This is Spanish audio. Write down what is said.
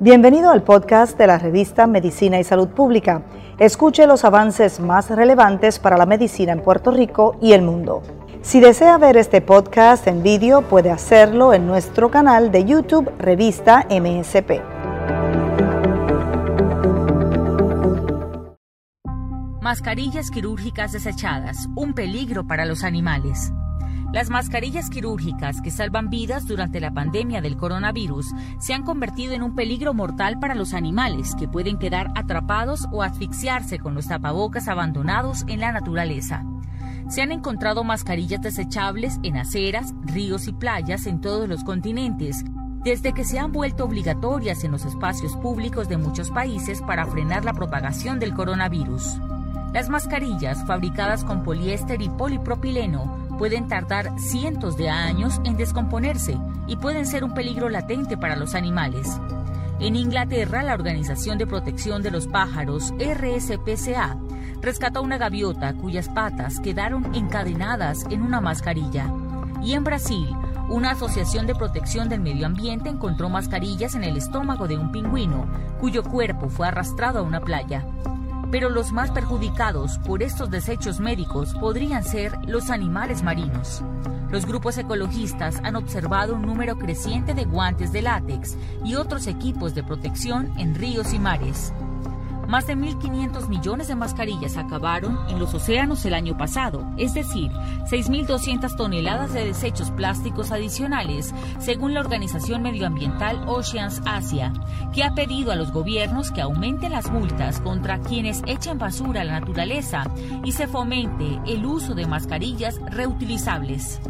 Bienvenido al podcast de la revista Medicina y Salud Pública. Escuche los avances más relevantes para la medicina en Puerto Rico y el mundo. Si desea ver este podcast en vídeo, puede hacerlo en nuestro canal de YouTube Revista MSP. Mascarillas quirúrgicas desechadas, un peligro para los animales. Las mascarillas quirúrgicas que salvan vidas durante la pandemia del coronavirus se han convertido en un peligro mortal para los animales que pueden quedar atrapados o asfixiarse con los tapabocas abandonados en la naturaleza. Se han encontrado mascarillas desechables en aceras, ríos y playas en todos los continentes, desde que se han vuelto obligatorias en los espacios públicos de muchos países para frenar la propagación del coronavirus. Las mascarillas fabricadas con poliéster y polipropileno pueden tardar cientos de años en descomponerse y pueden ser un peligro latente para los animales. En Inglaterra, la Organización de Protección de los Pájaros, RSPCA, rescató una gaviota cuyas patas quedaron encadenadas en una mascarilla. Y en Brasil, una asociación de protección del medio ambiente encontró mascarillas en el estómago de un pingüino, cuyo cuerpo fue arrastrado a una playa pero los más perjudicados por estos desechos médicos podrían ser los animales marinos. Los grupos ecologistas han observado un número creciente de guantes de látex y otros equipos de protección en ríos y mares. Más de 1.500 millones de mascarillas acabaron en los océanos el año pasado, es decir, 6.200 toneladas de desechos plásticos adicionales, según la organización medioambiental Oceans Asia, que ha pedido a los gobiernos que aumenten las multas contra quienes echen basura a la naturaleza y se fomente el uso de mascarillas reutilizables.